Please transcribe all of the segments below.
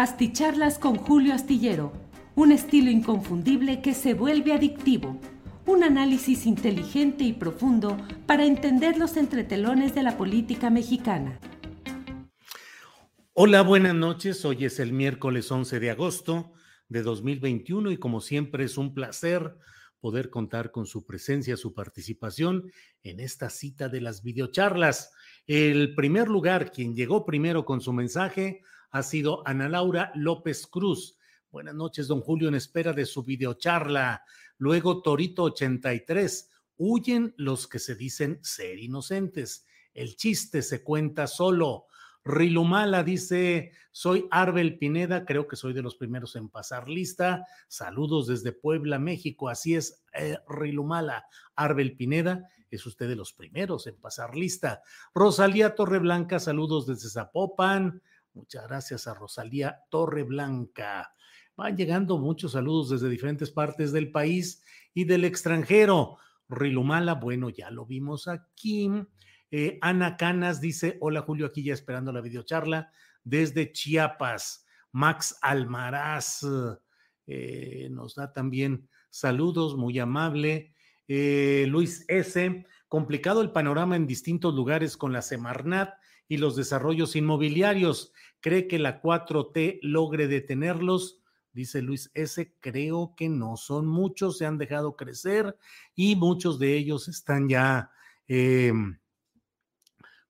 Asticharlas con Julio Astillero, un estilo inconfundible que se vuelve adictivo. Un análisis inteligente y profundo para entender los entretelones de la política mexicana. Hola, buenas noches. Hoy es el miércoles 11 de agosto de 2021 y como siempre es un placer poder contar con su presencia, su participación en esta cita de las videocharlas. El primer lugar, quien llegó primero con su mensaje, ha sido Ana Laura López Cruz. Buenas noches, don Julio, en espera de su videocharla. Luego Torito 83. Huyen los que se dicen ser inocentes. El chiste se cuenta solo. Rilumala dice, soy Arbel Pineda, creo que soy de los primeros en pasar lista. Saludos desde Puebla, México. Así es, eh, Rilumala. Arbel Pineda, es usted de los primeros en pasar lista. Rosalía Torreblanca, saludos desde Zapopan. Muchas gracias a Rosalía Torreblanca. Van llegando muchos saludos desde diferentes partes del país y del extranjero. Rilumala, bueno, ya lo vimos aquí. Eh, Ana Canas dice: Hola Julio, aquí ya esperando la videocharla desde Chiapas. Max Almaraz eh, nos da también saludos, muy amable. Eh, Luis S. Complicado el panorama en distintos lugares con la Semarnat y los desarrollos inmobiliarios. ¿Cree que la 4T logre detenerlos? Dice Luis S. Creo que no son muchos, se han dejado crecer y muchos de ellos están ya eh,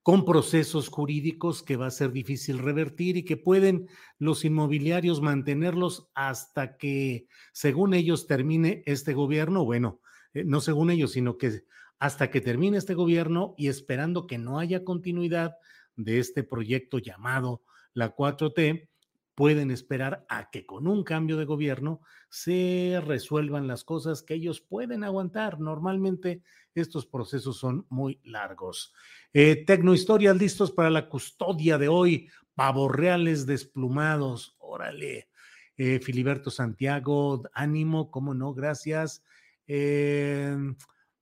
con procesos jurídicos que va a ser difícil revertir y que pueden los inmobiliarios mantenerlos hasta que, según ellos, termine este gobierno. Bueno, eh, no según ellos, sino que hasta que termine este gobierno y esperando que no haya continuidad de este proyecto llamado la 4T, pueden esperar a que con un cambio de gobierno se resuelvan las cosas que ellos pueden aguantar. Normalmente estos procesos son muy largos. Eh, Tecnohistorias listos para la custodia de hoy. Pavos reales desplumados. Órale. Eh, Filiberto Santiago, ánimo, cómo no, gracias. Eh,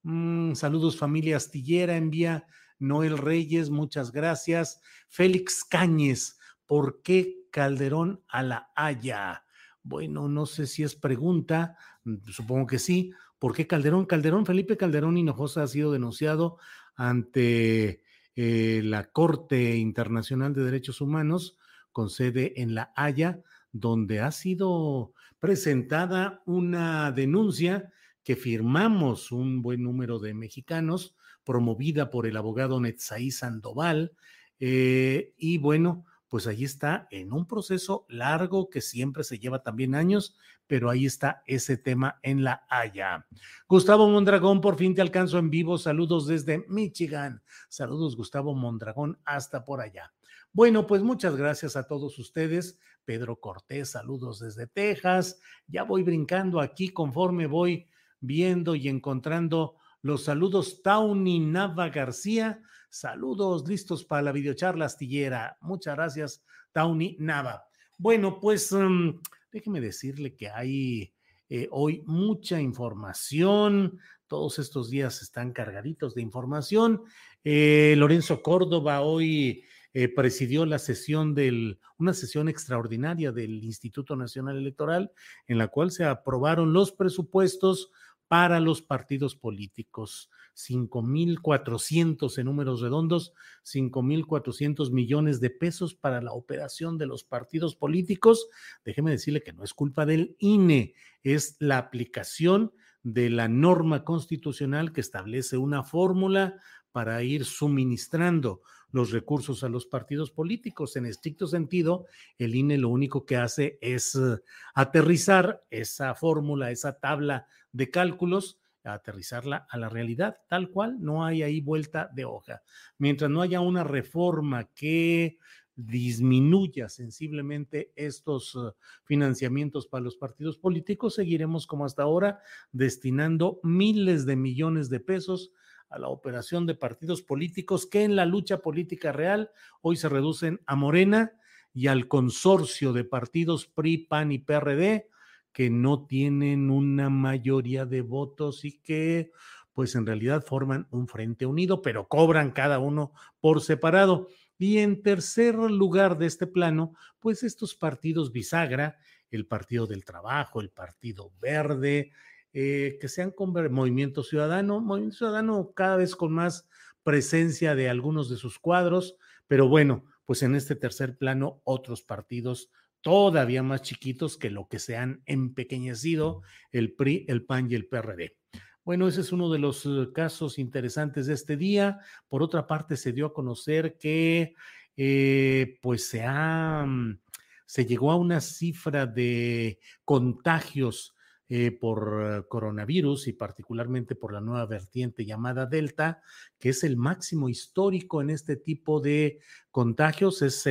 mm, saludos familia astillera, envía Noel Reyes, muchas gracias. Félix Cáñez, ¿por qué Calderón a la Haya? Bueno, no sé si es pregunta, mm, supongo que sí. ¿Por qué Calderón? Calderón, Felipe Calderón Hinojosa ha sido denunciado ante eh, la Corte Internacional de Derechos Humanos con sede en La Haya, donde ha sido presentada una denuncia que firmamos un buen número de mexicanos promovida por el abogado Netzaí Sandoval. Eh, y bueno, pues ahí está en un proceso largo que siempre se lleva también años, pero ahí está ese tema en la Haya. Gustavo Mondragón, por fin te alcanzo en vivo. Saludos desde Michigan. Saludos, Gustavo Mondragón, hasta por allá. Bueno, pues muchas gracias a todos ustedes. Pedro Cortés, saludos desde Texas. Ya voy brincando aquí conforme voy viendo y encontrando los saludos Tauny Nava García. Saludos listos para la videocharla astillera. Muchas gracias, Tauny Nava. Bueno, pues um, déjeme decirle que hay eh, hoy mucha información. Todos estos días están cargaditos de información. Eh, Lorenzo Córdoba hoy eh, presidió la sesión del, una sesión extraordinaria del Instituto Nacional Electoral, en la cual se aprobaron los presupuestos para los partidos políticos. 5.400 en números redondos, 5.400 millones de pesos para la operación de los partidos políticos. Déjeme decirle que no es culpa del INE, es la aplicación de la norma constitucional que establece una fórmula para ir suministrando los recursos a los partidos políticos. En estricto sentido, el INE lo único que hace es eh, aterrizar esa fórmula, esa tabla de cálculos, aterrizarla a la realidad, tal cual, no hay ahí vuelta de hoja. Mientras no haya una reforma que disminuya sensiblemente estos eh, financiamientos para los partidos políticos, seguiremos como hasta ahora destinando miles de millones de pesos a la operación de partidos políticos que en la lucha política real hoy se reducen a Morena y al consorcio de partidos PRI, PAN y PRD que no tienen una mayoría de votos y que pues en realidad forman un frente unido, pero cobran cada uno por separado. Y en tercer lugar de este plano, pues estos partidos bisagra, el Partido del Trabajo, el Partido Verde, eh, que sean con Movimiento Ciudadano, Movimiento Ciudadano cada vez con más presencia de algunos de sus cuadros, pero bueno, pues en este tercer plano otros partidos todavía más chiquitos que lo que se han empequeñecido el PRI, el PAN y el PRD. Bueno, ese es uno de los eh, casos interesantes de este día. Por otra parte, se dio a conocer que eh, pues se ha, mm, se llegó a una cifra de contagios eh, por coronavirus y particularmente por la nueva vertiente llamada Delta, que es el máximo histórico en este tipo de contagios, es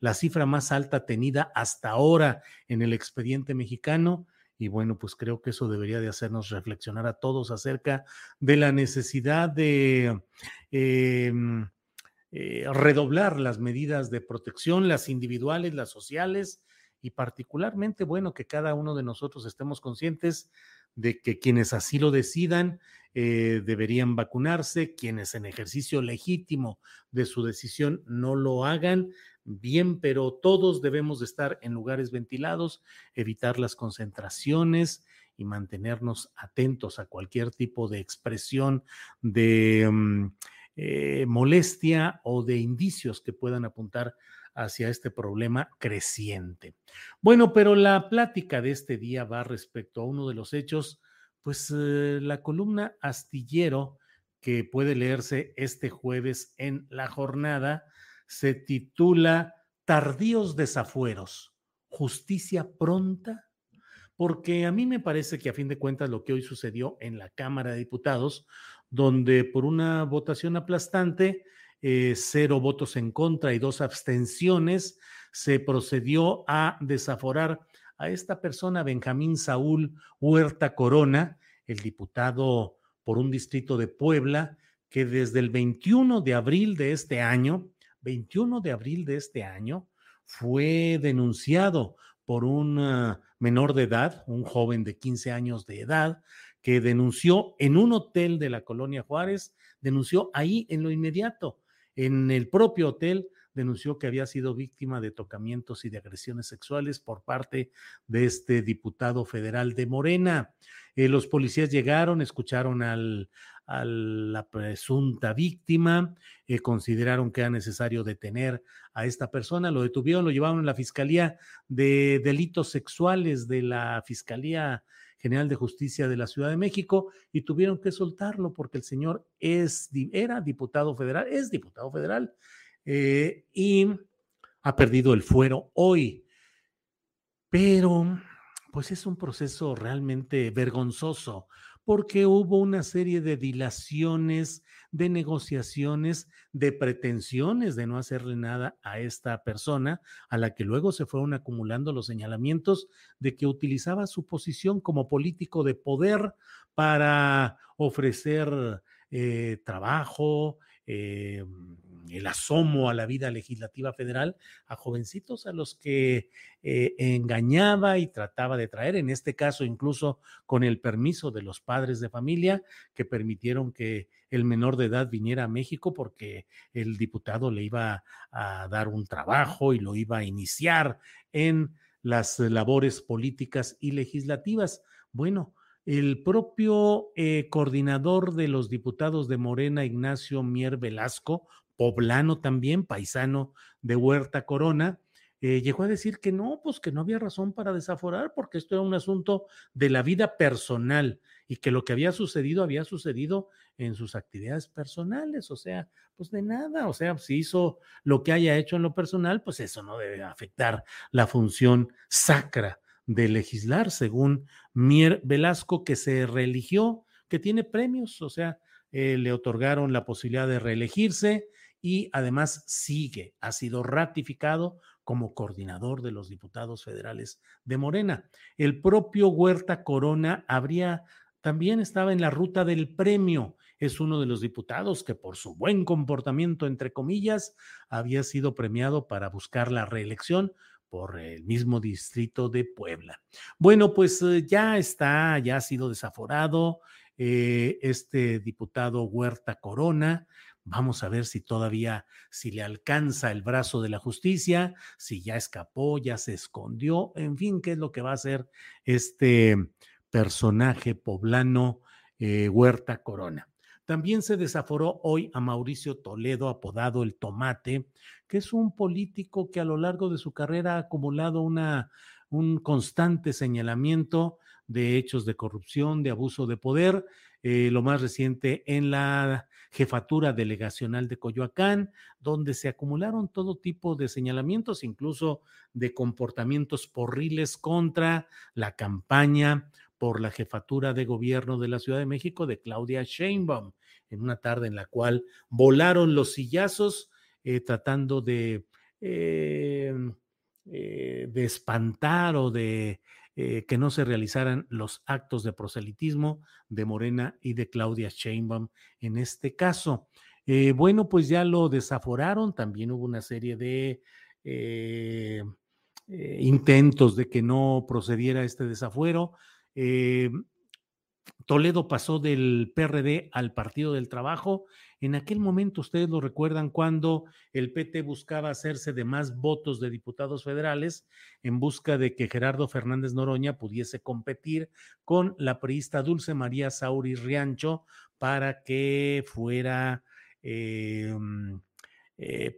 la cifra más alta tenida hasta ahora en el expediente mexicano. Y bueno, pues creo que eso debería de hacernos reflexionar a todos acerca de la necesidad de em, eh, redoblar las medidas de protección, las individuales, las sociales, y particularmente, bueno, que cada uno de nosotros estemos conscientes de que quienes así lo decidan eh, deberían vacunarse, quienes en ejercicio legítimo de su decisión no lo hagan, bien, pero todos debemos de estar en lugares ventilados, evitar las concentraciones y mantenernos atentos a cualquier tipo de expresión de mm, eh, molestia o de indicios que puedan apuntar hacia este problema creciente. Bueno, pero la plática de este día va respecto a uno de los hechos, pues eh, la columna astillero que puede leerse este jueves en la jornada se titula Tardíos desafueros, justicia pronta, porque a mí me parece que a fin de cuentas lo que hoy sucedió en la Cámara de Diputados, donde por una votación aplastante, eh, cero votos en contra y dos abstenciones, se procedió a desaforar a esta persona, Benjamín Saúl Huerta Corona, el diputado por un distrito de Puebla, que desde el 21 de abril de este año, 21 de abril de este año, fue denunciado por un ah, menor de edad, un joven de 15 años de edad, que denunció en un hotel de la colonia Juárez, denunció ahí en lo inmediato en el propio hotel denunció que había sido víctima de tocamientos y de agresiones sexuales por parte de este diputado federal de Morena. Eh, los policías llegaron, escucharon al, a la presunta víctima, eh, consideraron que era necesario detener a esta persona, lo detuvieron, lo llevaron a la Fiscalía de Delitos Sexuales de la Fiscalía General de Justicia de la Ciudad de México y tuvieron que soltarlo porque el señor es, era diputado federal, es diputado federal eh, y ha perdido el fuero hoy. Pero, pues es un proceso realmente vergonzoso porque hubo una serie de dilaciones, de negociaciones, de pretensiones de no hacerle nada a esta persona, a la que luego se fueron acumulando los señalamientos de que utilizaba su posición como político de poder para ofrecer eh, trabajo, eh, el asomo a la vida legislativa federal a jovencitos a los que eh, engañaba y trataba de traer, en este caso incluso con el permiso de los padres de familia que permitieron que el menor de edad viniera a México porque el diputado le iba a dar un trabajo y lo iba a iniciar en las labores políticas y legislativas. Bueno, el propio eh, coordinador de los diputados de Morena, Ignacio Mier Velasco, poblano también, paisano de Huerta Corona, eh, llegó a decir que no, pues que no había razón para desaforar porque esto era un asunto de la vida personal y que lo que había sucedido había sucedido en sus actividades personales, o sea, pues de nada, o sea, si hizo lo que haya hecho en lo personal, pues eso no debe afectar la función sacra de legislar, según Mier Velasco, que se reeligió, que tiene premios, o sea, eh, le otorgaron la posibilidad de reelegirse y además sigue, ha sido ratificado como coordinador de los diputados federales de Morena. El propio Huerta Corona habría también estaba en la ruta del premio. Es uno de los diputados que por su buen comportamiento, entre comillas, había sido premiado para buscar la reelección por el mismo distrito de Puebla. Bueno, pues eh, ya está, ya ha sido desaforado eh, este diputado Huerta Corona. Vamos a ver si todavía, si le alcanza el brazo de la justicia, si ya escapó, ya se escondió, en fin, qué es lo que va a hacer este personaje poblano eh, Huerta Corona. También se desaforó hoy a Mauricio Toledo, apodado el Tomate, que es un político que a lo largo de su carrera ha acumulado una, un constante señalamiento de hechos de corrupción, de abuso de poder, eh, lo más reciente en la jefatura delegacional de Coyoacán, donde se acumularon todo tipo de señalamientos, incluso de comportamientos porriles contra la campaña por la jefatura de gobierno de la Ciudad de México de Claudia Sheinbaum, en una tarde en la cual volaron los sillazos eh, tratando de, eh, eh, de espantar o de que no se realizaran los actos de proselitismo de Morena y de Claudia Sheinbaum en este caso. bueno, pues ya lo desaforaron, también hubo una serie de intentos de que no procediera este desafuero. Eh, Toledo pasó del PRD al Partido del Trabajo. En aquel momento, ustedes lo recuerdan, cuando el PT buscaba hacerse de más votos de diputados federales en busca de que Gerardo Fernández Noroña pudiese competir con la priista Dulce María Sauri Riancho para que fuera eh, eh,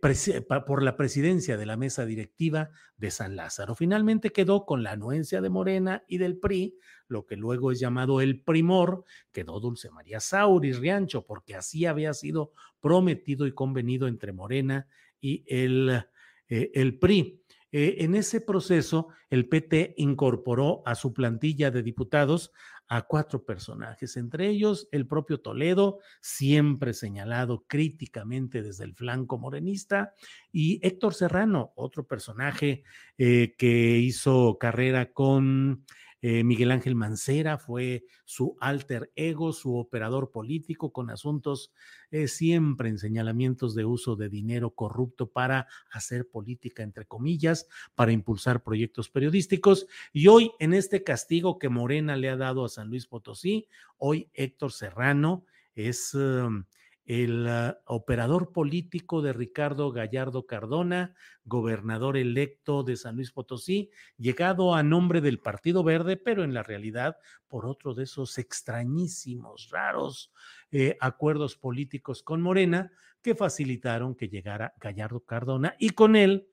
por la presidencia de la mesa directiva de San Lázaro. Finalmente quedó con la anuencia de Morena y del PRI, lo que luego es llamado el primor, quedó Dulce María Sauri Riancho, porque así había sido prometido y convenido entre Morena y el, eh, el PRI. Eh, en ese proceso, el PT incorporó a su plantilla de diputados a cuatro personajes, entre ellos el propio Toledo, siempre señalado críticamente desde el flanco morenista, y Héctor Serrano, otro personaje eh, que hizo carrera con eh, Miguel Ángel Mancera fue su alter ego, su operador político con asuntos eh, siempre en señalamientos de uso de dinero corrupto para hacer política, entre comillas, para impulsar proyectos periodísticos. Y hoy, en este castigo que Morena le ha dado a San Luis Potosí, hoy Héctor Serrano es... Um, el ah, operador político de Ricardo Gallardo Cardona, gobernador electo de San Luis Potosí, llegado a nombre del Partido Verde, pero en la realidad por otro de esos extrañísimos, raros eh, acuerdos políticos con Morena que facilitaron que llegara Gallardo Cardona y con él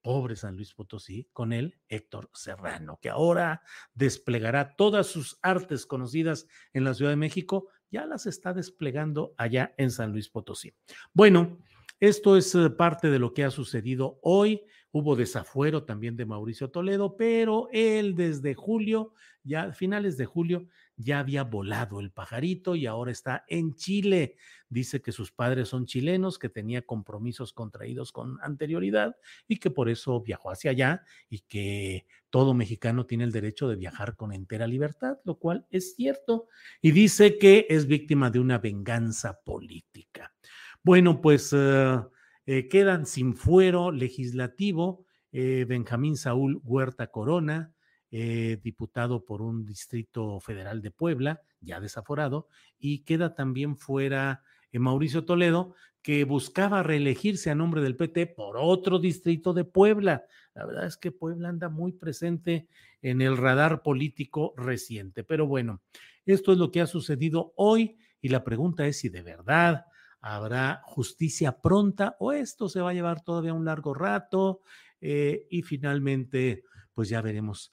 pobre San Luis Potosí, con él Héctor Serrano, que ahora desplegará todas sus artes conocidas en la Ciudad de México ya las está desplegando allá en San Luis Potosí. Bueno, esto es eh, parte de lo que ha sucedido hoy. Hubo desafuero también de Mauricio Toledo, pero él desde julio, ya finales de julio, ya había volado el pajarito y ahora está en Chile. Dice que sus padres son chilenos, que tenía compromisos contraídos con anterioridad y que por eso viajó hacia allá y que todo mexicano tiene el derecho de viajar con entera libertad, lo cual es cierto. Y dice que es víctima de una venganza política. Bueno, pues eh, eh, quedan sin fuero legislativo eh, Benjamín Saúl Huerta Corona, diputado por un distrito federal de Puebla, ya desaforado, y queda también fuera Mauricio Toledo, que buscaba reelegirse a nombre del PT por otro distrito de Puebla. La verdad es que Puebla anda muy presente en el radar político reciente. Pero bueno, esto es lo que ha sucedido hoy y la pregunta es si de verdad habrá justicia pronta o esto se va a llevar todavía un largo rato eh, y finalmente pues ya veremos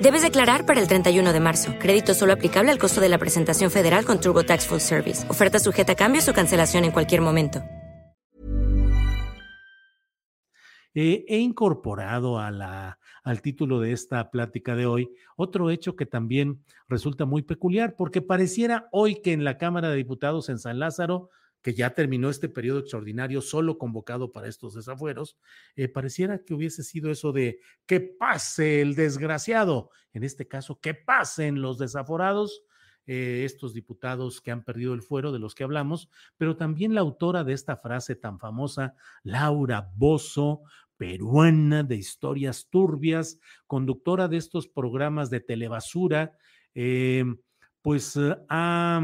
Debes declarar para el 31 de marzo. Crédito solo aplicable al costo de la presentación federal con TurboTax Full Service. Oferta sujeta a cambios o cancelación en cualquier momento. he incorporado a la, al título de esta plática de hoy otro hecho que también resulta muy peculiar, porque pareciera hoy que en la Cámara de Diputados en San Lázaro que ya terminó este periodo extraordinario solo convocado para estos desafueros, eh, pareciera que hubiese sido eso de que pase el desgraciado, en este caso, que pasen los desaforados, eh, estos diputados que han perdido el fuero de los que hablamos, pero también la autora de esta frase tan famosa, Laura Bozo, peruana de historias turbias, conductora de estos programas de telebasura, eh, pues ha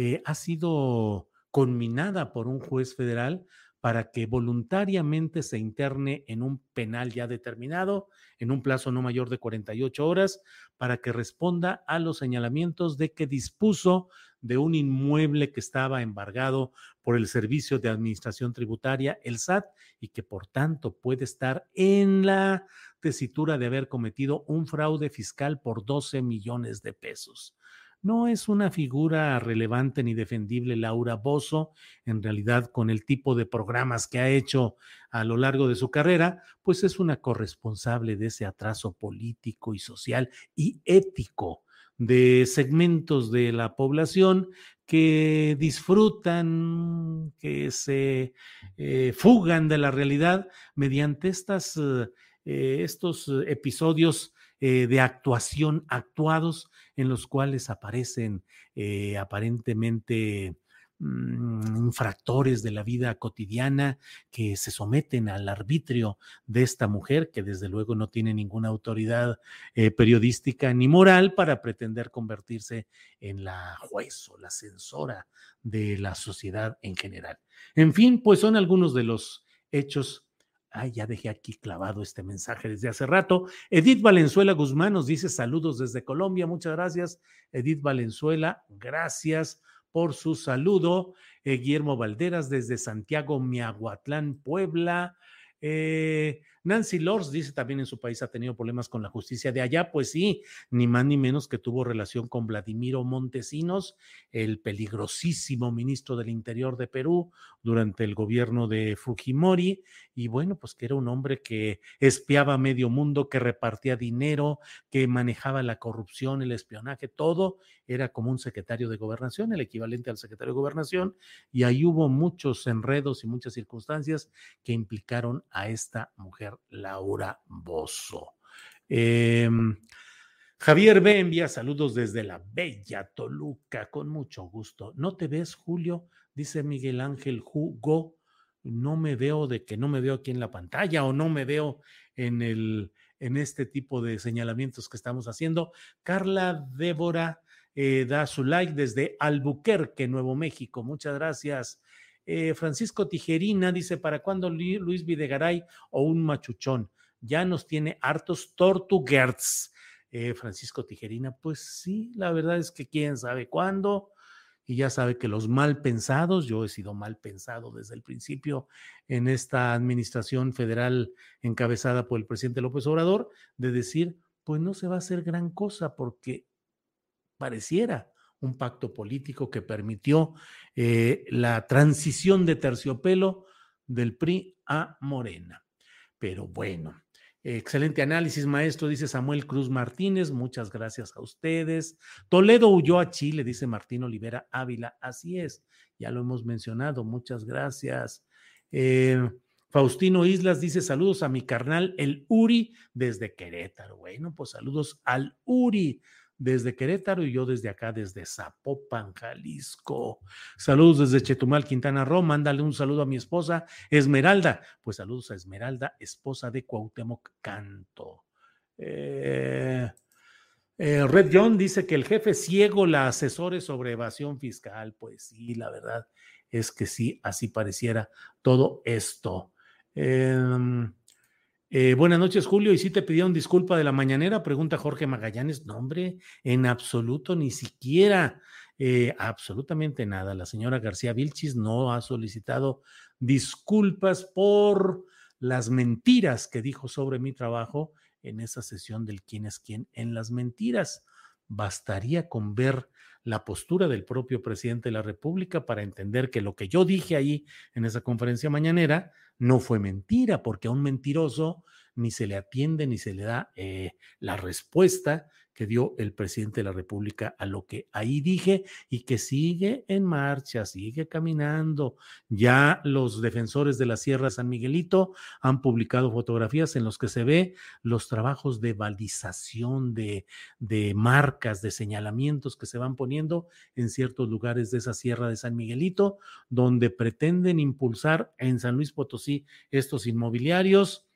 eh, ha sido conminada por un juez federal para que voluntariamente se interne en un penal ya determinado, en un plazo no mayor de 48 horas, para que responda a los señalamientos de que dispuso de un inmueble que estaba embargado por el Servicio de Administración Tributaria, el SAT, y que por tanto puede estar en la tesitura de haber cometido un fraude fiscal por 12 millones de pesos no es una figura relevante ni defendible Laura Bozo, en realidad con el tipo de programas que ha hecho a lo largo de su carrera, pues es una corresponsable de ese atraso político y social y ético de segmentos de la población que disfrutan, que se eh, fugan de la realidad mediante estas, eh, estos episodios eh, de actuación actuados en los cuales aparecen eh, aparentemente mm, infractores de la vida cotidiana que se someten al arbitrio de esta mujer, que desde luego no tiene ninguna autoridad eh, periodística ni moral para pretender convertirse en la juez o la censora de la sociedad en general. En fin, pues son algunos de los hechos Ay, ya dejé aquí clavado este mensaje desde hace rato. Edith Valenzuela Guzmán nos dice saludos desde Colombia. Muchas gracias, Edith Valenzuela. Gracias por su saludo. Eh, Guillermo Valderas desde Santiago, Miahuatlán, Puebla. Eh, Nancy Lors dice también en su país ha tenido problemas con la justicia de allá. Pues sí, ni más ni menos que tuvo relación con Vladimiro Montesinos, el peligrosísimo ministro del Interior de Perú durante el gobierno de Fujimori. Y bueno, pues que era un hombre que espiaba a medio mundo, que repartía dinero, que manejaba la corrupción, el espionaje, todo. Era como un secretario de gobernación, el equivalente al secretario de gobernación. Y ahí hubo muchos enredos y muchas circunstancias que implicaron a esta mujer Laura Bozo. Em, Javier B. envía saludos desde la bella Toluca, con mucho gusto. ¿No te ves, Julio? Dice Miguel Ángel Hugo, no me veo de que no me veo aquí en la pantalla o no me veo en el en este tipo de señalamientos que estamos haciendo. Carla Débora eh, da su like desde Albuquerque, Nuevo México. Muchas gracias. Eh, Francisco Tijerina dice, ¿para cuándo Luis Videgaray o un machuchón? Ya nos tiene hartos tortuguerts. Eh, Francisco Tijerina, pues sí, la verdad es que quién sabe cuándo y ya sabe que los mal pensados, yo he sido mal pensado desde el principio en esta administración federal encabezada por el presidente López Obrador, de decir, pues no se va a hacer gran cosa porque pareciera un pacto político que permitió eh, la transición de terciopelo del PRI a Morena. Pero bueno, Excelente análisis, maestro, dice Samuel Cruz Martínez. Muchas gracias a ustedes. Toledo huyó a Chile, dice Martín Olivera Ávila. Así es, ya lo hemos mencionado. Muchas gracias. Eh, Faustino Islas dice saludos a mi carnal, el Uri, desde Querétaro. Bueno, pues saludos al Uri desde Querétaro y yo desde acá, desde Zapopan, Jalisco. Saludos desde Chetumal, Quintana Roo. Mándale un saludo a mi esposa Esmeralda. Pues saludos a Esmeralda, esposa de Cuauhtémoc Canto. Eh, eh, Red John dice que el jefe ciego la asesore sobre evasión fiscal. Pues sí, la verdad es que sí, así pareciera todo esto. Eh, eh, buenas noches, Julio. ¿Y si te pidieron disculpa de la mañanera? Pregunta Jorge Magallanes. No, hombre, en absoluto, ni siquiera, eh, absolutamente nada. La señora García Vilchis no ha solicitado disculpas por las mentiras que dijo sobre mi trabajo en esa sesión del quién es quién en las mentiras. Bastaría con ver la postura del propio presidente de la República para entender que lo que yo dije ahí en esa conferencia mañanera no fue mentira, porque a un mentiroso ni se le atiende ni se le da eh, la respuesta que dio el presidente de la República a lo que ahí dije y que sigue en marcha, sigue caminando. Ya los defensores de la Sierra San Miguelito han publicado fotografías en los que se ve los trabajos de balización, de, de marcas, de señalamientos que se van poniendo en ciertos lugares de esa Sierra de San Miguelito, donde pretenden impulsar en San Luis Potosí estos inmobiliarios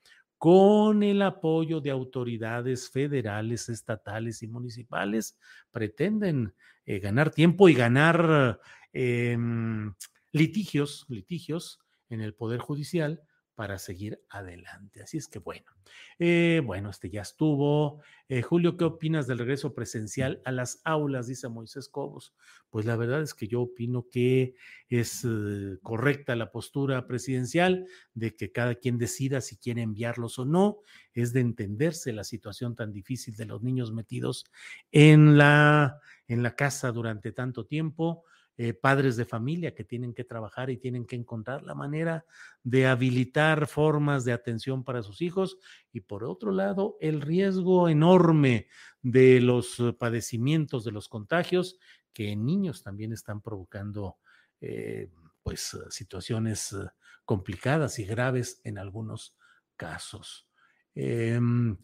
con el apoyo de autoridades federales, estatales y municipales, pretenden eh, ganar tiempo y ganar em, litigios, litigios en el Poder Judicial para seguir adelante. Así es que bueno, eh, bueno, este ya estuvo. Eh, Julio, ¿qué opinas del regreso presencial a las aulas? Dice Moisés Cobos. Pues la verdad es que yo opino que es eh, correcta la postura presidencial de que cada quien decida si quiere enviarlos o no. Es de entenderse la situación tan difícil de los niños metidos en la, en la casa durante tanto tiempo eh, padres de familia que tienen que trabajar y tienen que encontrar la manera de habilitar formas de atención para sus hijos y por otro lado el riesgo enorme de los eh, padecimientos de los contagios que en niños también están provocando eh, pues situaciones complicadas y graves en algunos casos. Em,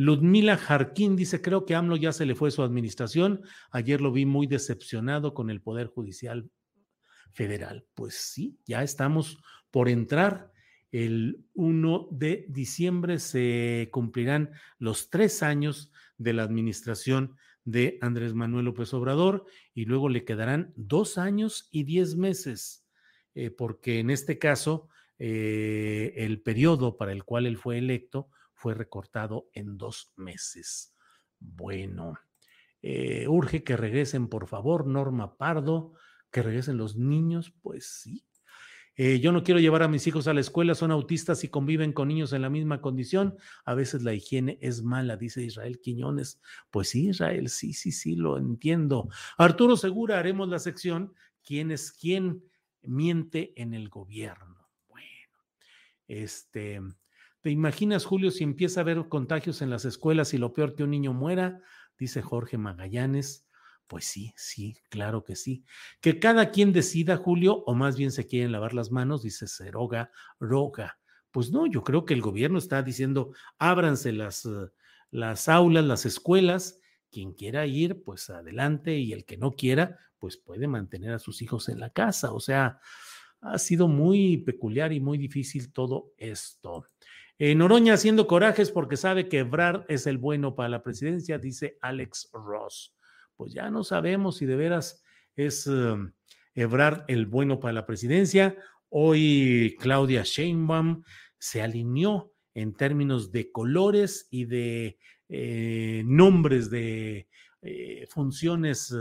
Ludmila Jarquín dice, creo que AMLO ya se le fue su administración. Ayer lo vi muy decepcionado con el Poder Judicial Federal. Pues sí, ya estamos por entrar. El 1 de diciembre se cumplirán los tres años de la administración de Andrés Manuel López Obrador y luego le quedarán dos años y diez meses, eh, porque en este caso eh, el periodo para el cual él fue electo fue recortado en dos meses. Bueno, eh, urge que regresen, por favor, Norma Pardo, que regresen los niños, pues sí. Eh, yo no quiero llevar a mis hijos a la escuela, son autistas y conviven con niños en la misma condición. A veces la higiene es mala, dice Israel Quiñones. Pues sí, Israel, sí, sí, sí, lo entiendo. Arturo Segura, haremos la sección ¿Quién es quién miente en el gobierno? Bueno, este, ¿Te imaginas, Julio, si empieza a haber contagios en las escuelas y lo peor que un niño muera? Dice Jorge Magallanes. Pues sí, sí, claro que sí. Que cada quien decida, Julio, o más bien se quieren lavar las manos, dice Ceroga Roga. Pues no, yo creo que el gobierno está diciendo, ábranse las, eh, las aulas, las escuelas, quien quiera ir, pues adelante, y el que no quiera, pues puede mantener a sus hijos en la casa. O sea, ha sido muy peculiar y muy difícil todo esto. Eh, Noroña haciendo corajes porque sabe que Ebrard es el bueno para la presidencia, dice Alex Ross. Pues ya no sabemos si de veras es um, Ebrard el bueno para la presidencia. Hoy Claudia Sheinbaum se alineó en términos de colores y de eh, nombres de eh, funciones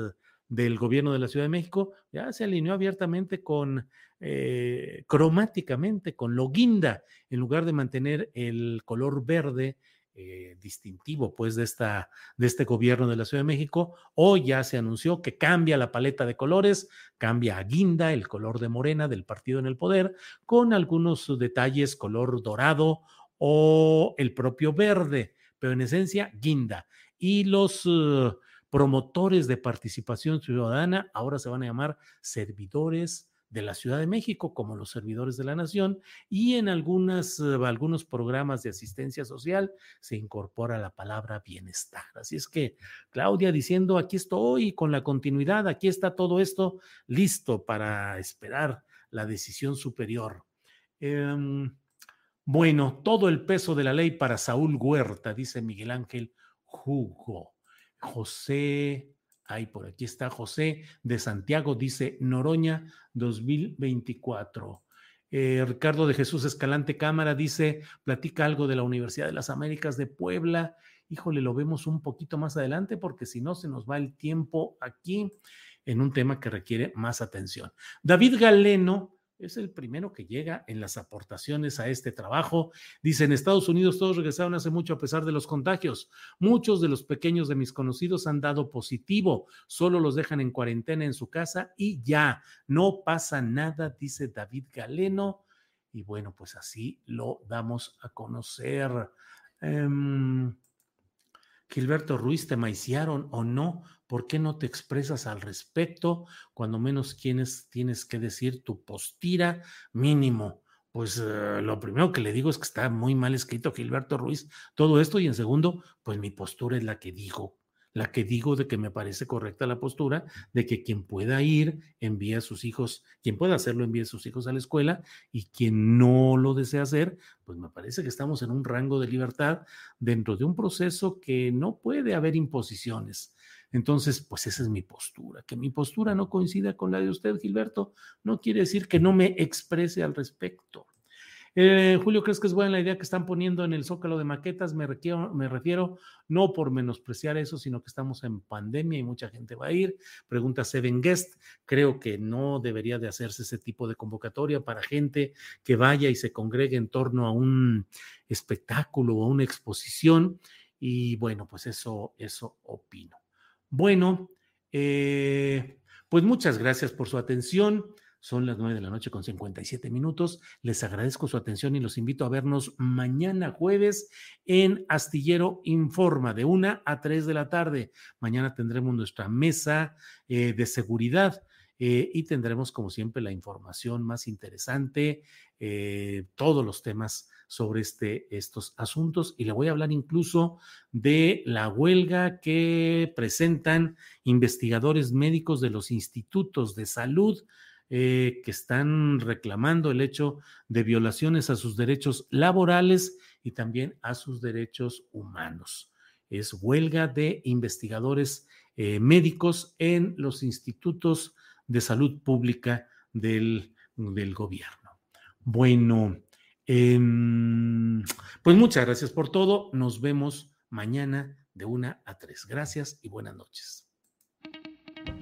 del gobierno de la Ciudad de México, ya se alineó abiertamente con, eh, cromáticamente, con lo guinda, en lugar de mantener el color verde eh, distintivo, pues, de, esta, de este gobierno de la Ciudad de México. Hoy ya se anunció que cambia la paleta de colores, cambia a guinda, el color de morena del partido en el poder, con algunos detalles color dorado o el propio verde, pero en esencia guinda. Y los... Uh, promotores de participación ciudadana, ahora se van a llamar servidores de la Ciudad de México, como los servidores de la nación, y en eh, algunos programas de asistencia social se incorpora la palabra bienestar. Así es que Claudia diciendo, aquí estoy con la continuidad, aquí está todo esto listo para esperar la decisión superior. Em, bueno, todo el peso de la ley para Saúl Huerta, dice Miguel Ángel Hugo. José, ay, por aquí está José de Santiago, dice Noroña 2024. Eh, Ricardo de Jesús Escalante Cámara dice, platica algo de la Universidad de las Américas de Puebla. Híjole, lo vemos un poquito más adelante porque si no se nos va el tiempo aquí en un tema que requiere más atención. David Galeno es el primero que llega en las aportaciones a este trabajo. Dice, en Estados Unidos todos regresaron hace mucho a pesar de los contagios. Muchos de los pequeños de mis conocidos han dado positivo, solo los dejan en cuarentena en su casa y ya, no pasa nada, dice David Galeno. Y bueno, pues así lo damos a conocer. Em, Gilberto Ruiz, ¿te maiciaron o no? ¿Por qué no te expresas al respecto? Cuando menos tienes, tienes que decir tu postira mínimo. Pues eh, lo primero que le digo es que está muy mal escrito Gilberto Ruiz todo esto y en segundo, pues mi postura es la que digo la que digo de que me parece correcta la postura de que quien pueda ir envíe a sus hijos, quien pueda hacerlo envíe a sus hijos a la escuela y quien no lo desea hacer, pues me parece que estamos en un rango de libertad dentro de un proceso que no puede haber imposiciones. Entonces, pues esa es mi postura. Que mi postura no coincida con la de usted, Gilberto, no quiere decir que no me exprese al respecto. Eh, Julio, ¿crees que es buena la idea que están poniendo en el zócalo de maquetas? Me, me refiero no por menospreciar eso, sino que estamos en pandemia y mucha gente va a ir. Pregunta Seven Guest. Creo que no debería de hacerse ese tipo de convocatoria para gente que vaya y se congregue en torno a un espectáculo o a una exposición. Y bueno, pues eso, eso opino. Bueno, eh, pues muchas gracias por su atención. Son las nueve de la noche con 57 minutos. Les agradezco su atención y los invito a vernos mañana jueves en Astillero Informa de una a 3 de la tarde. Mañana tendremos nuestra mesa eh, de seguridad. Eh, y tendremos, como siempre, la información más interesante, eh, todos los temas sobre este, estos asuntos. Y le voy a hablar incluso de la huelga que presentan investigadores médicos de los institutos de salud eh, que están reclamando el hecho de violaciones a sus derechos laborales y también a sus derechos humanos. Es huelga de investigadores eh, médicos en los institutos de salud pública del, del gobierno. Bueno, em, pues muchas gracias por todo. Nos vemos mañana de una a tres. Gracias y buenas noches.